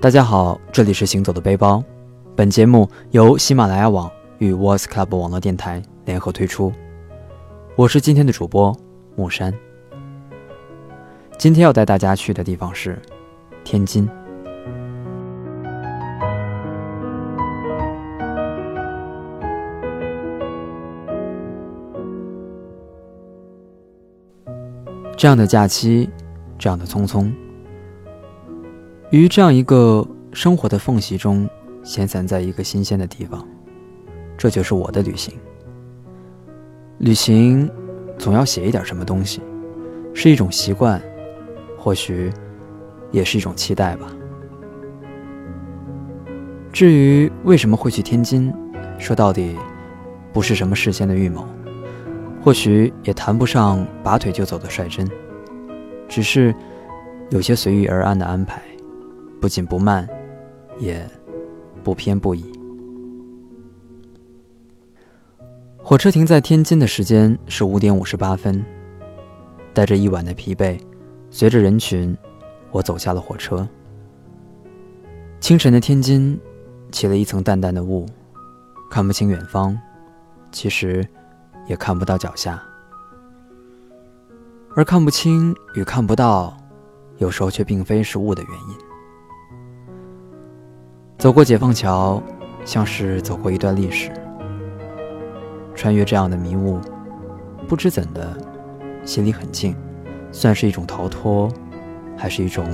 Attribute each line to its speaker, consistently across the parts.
Speaker 1: 大家好，这里是行走的背包。本节目由喜马拉雅网与 Voice Club 网络电台联合推出。我是今天的主播木山。今天要带大家去的地方是天津。这样的假期，这样的匆匆。于这样一个生活的缝隙中，闲散在一个新鲜的地方，这就是我的旅行。旅行总要写一点什么东西，是一种习惯，或许也是一种期待吧。至于为什么会去天津，说到底，不是什么事先的预谋，或许也谈不上拔腿就走的率真，只是有些随遇而安的安排。不紧不慢，也不偏不倚。火车停在天津的时间是五点五十八分，带着一晚的疲惫，随着人群，我走下了火车。清晨的天津，起了一层淡淡的雾，看不清远方，其实也看不到脚下。而看不清与看不到，有时候却并非是雾的原因。走过解放桥，像是走过一段历史。穿越这样的迷雾，不知怎的，心里很静，算是一种逃脱，还是一种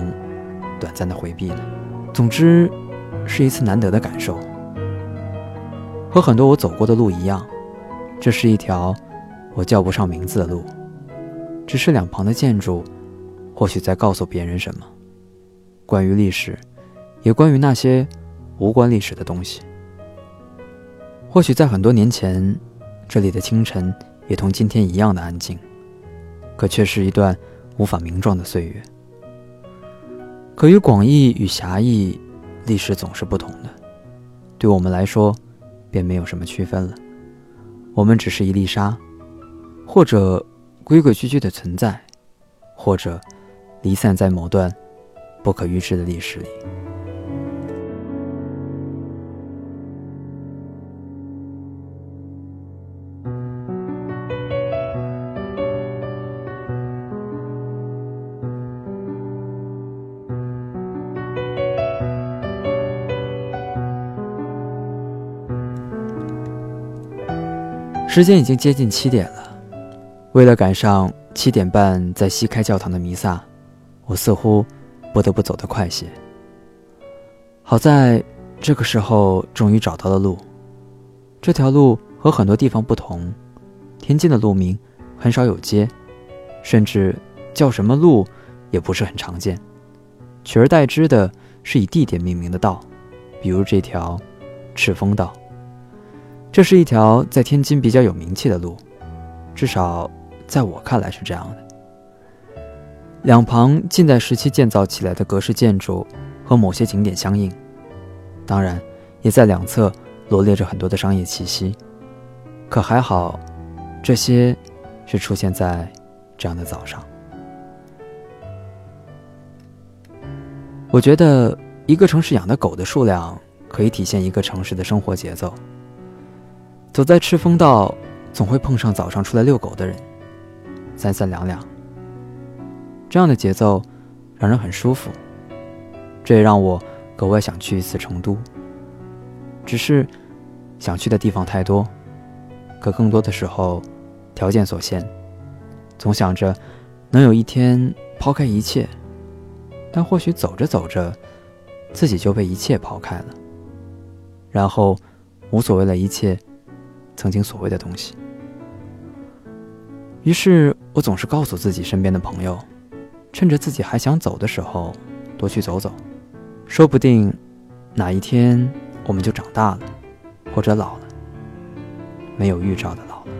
Speaker 1: 短暂的回避呢？总之，是一次难得的感受。和很多我走过的路一样，这是一条我叫不上名字的路，只是两旁的建筑，或许在告诉别人什么，关于历史，也关于那些。无关历史的东西，或许在很多年前，这里的清晨也同今天一样的安静，可却是一段无法名状的岁月。可与广义与狭义，历史总是不同的，对我们来说，便没有什么区分了。我们只是一粒沙，或者规规矩矩的存在，或者离散在某段不可预知的历史里。时间已经接近七点了，为了赶上七点半在西开教堂的弥撒，我似乎不得不走得快些。好在这个时候终于找到了路，这条路和很多地方不同，天津的路名很少有街，甚至叫什么路也不是很常见，取而代之的是以地点命名的道，比如这条赤峰道。这是一条在天津比较有名气的路，至少在我看来是这样的。两旁近代时期建造起来的格式建筑和某些景点相应，当然也在两侧罗列着很多的商业气息。可还好，这些是出现在这样的早上。我觉得一个城市养的狗的数量可以体现一个城市的生活节奏。走在赤峰道，总会碰上早上出来遛狗的人，三三两两。这样的节奏让人很舒服，这也让我格外想去一次成都。只是想去的地方太多，可更多的时候条件所限，总想着能有一天抛开一切，但或许走着走着，自己就被一切抛开了，然后无所谓了一切。曾经所谓的东西，于是我总是告诉自己身边的朋友，趁着自己还想走的时候，多去走走，说不定哪一天我们就长大了，或者老了，没有预兆的老了。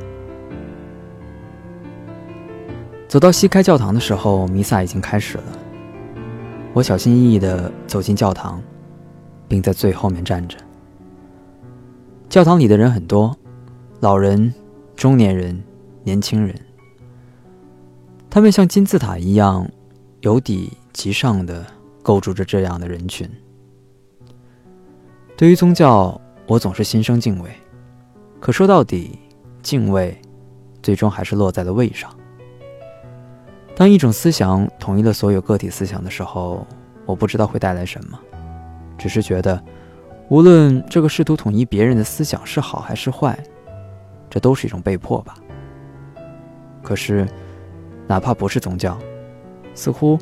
Speaker 1: 走到西开教堂的时候，弥撒已经开始了。我小心翼翼地走进教堂，并在最后面站着。教堂里的人很多。老人、中年人、年轻人，他们像金字塔一样由底及上的构筑着这样的人群，对于宗教，我总是心生敬畏。可说到底，敬畏最终还是落在了畏上。当一种思想统一了所有个体思想的时候，我不知道会带来什么，只是觉得，无论这个试图统一别人的思想是好还是坏，这都是一种被迫吧。可是，哪怕不是宗教，似乎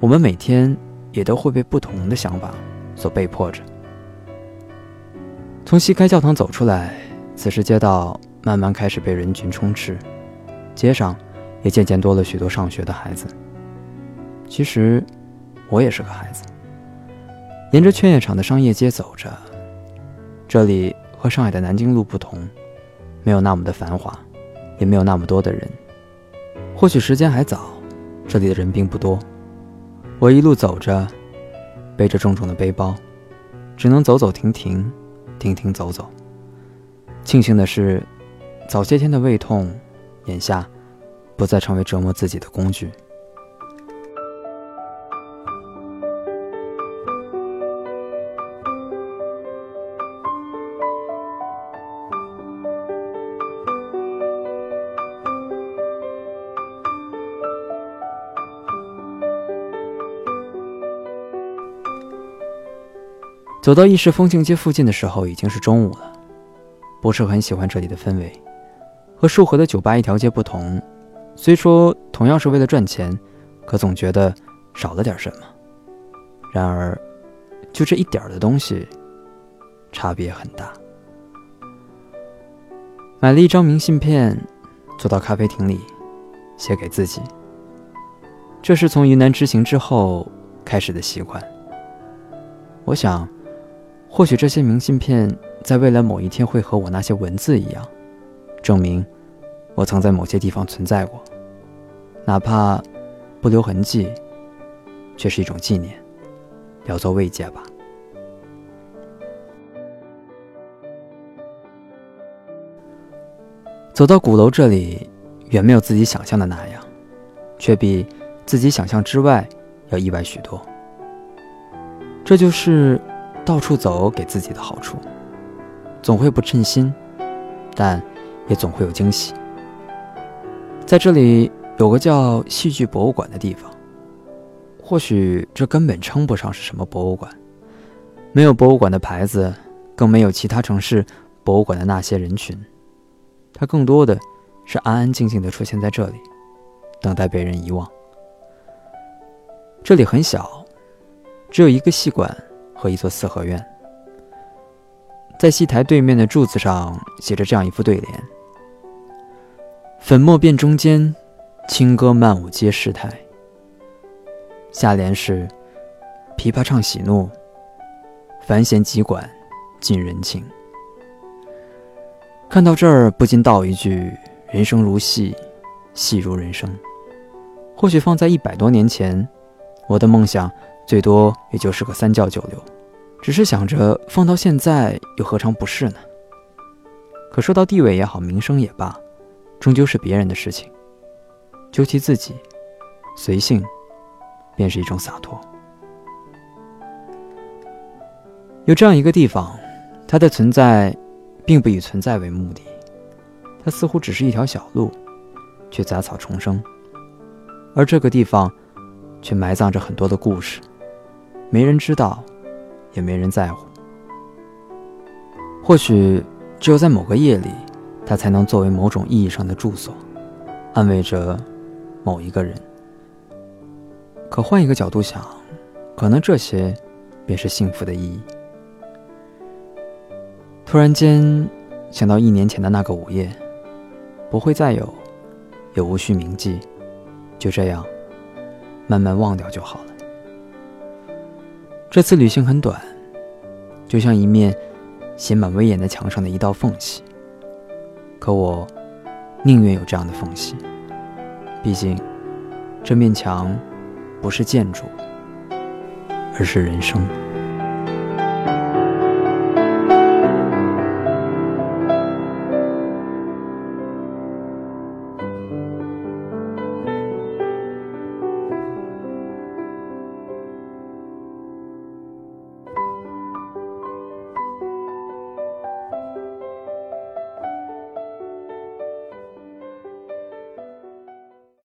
Speaker 1: 我们每天也都会被不同的想法所被迫着。从西开教堂走出来，此时街道慢慢开始被人群充斥，街上也渐渐多了许多上学的孩子。其实，我也是个孩子。沿着劝业场的商业街走着，这里和上海的南京路不同，没有那么的繁华，也没有那么多的人。或许时间还早，这里的人并不多。我一路走着，背着重重的背包，只能走走停停。停停走走。庆幸的是，早些天的胃痛，眼下不再成为折磨自己的工具。走到意式风情街附近的时候，已经是中午了。不是很喜欢这里的氛围，和束河的酒吧一条街不同。虽说同样是为了赚钱，可总觉得少了点什么。然而，就这一点的东西，差别很大。买了一张明信片，坐到咖啡厅里，写给自己。这是从云南之行之后开始的习惯。我想。或许这些明信片在未来某一天会和我那些文字一样，证明我曾在某些地方存在过，哪怕不留痕迹，却是一种纪念，聊作慰藉吧。走到鼓楼这里，远没有自己想象的那样，却比自己想象之外要意外许多。这就是。到处走给自己的好处，总会不称心，但也总会有惊喜。在这里有个叫戏剧博物馆的地方，或许这根本称不上是什么博物馆，没有博物馆的牌子，更没有其他城市博物馆的那些人群，它更多的是安安静静的出现在这里，等待被人遗忘。这里很小，只有一个戏馆。和一座四合院，在戏台对面的柱子上写着这样一副对联：“粉墨辨中间，轻歌曼舞皆是态。”下联是：“琵琶唱喜怒，繁弦急管尽人情。”看到这儿，不禁道一句：“人生如戏，戏如人生。”或许放在一百多年前，我的梦想。最多也就是个三教九流，只是想着放到现在又何尝不是呢？可说到地位也好，名声也罢，终究是别人的事情，究其自己，随性，便是一种洒脱。有这样一个地方，它的存在，并不以存在为目的，它似乎只是一条小路，却杂草丛生，而这个地方，却埋葬着很多的故事。没人知道，也没人在乎。或许只有在某个夜里，它才能作为某种意义上的住所，安慰着某一个人。可换一个角度想，可能这些便是幸福的意义。突然间想到一年前的那个午夜，不会再有，也无需铭记，就这样慢慢忘掉就好了。这次旅行很短，就像一面写满威严的墙上的一道缝隙。可我宁愿有这样的缝隙，毕竟这面墙不是建筑，而是人生。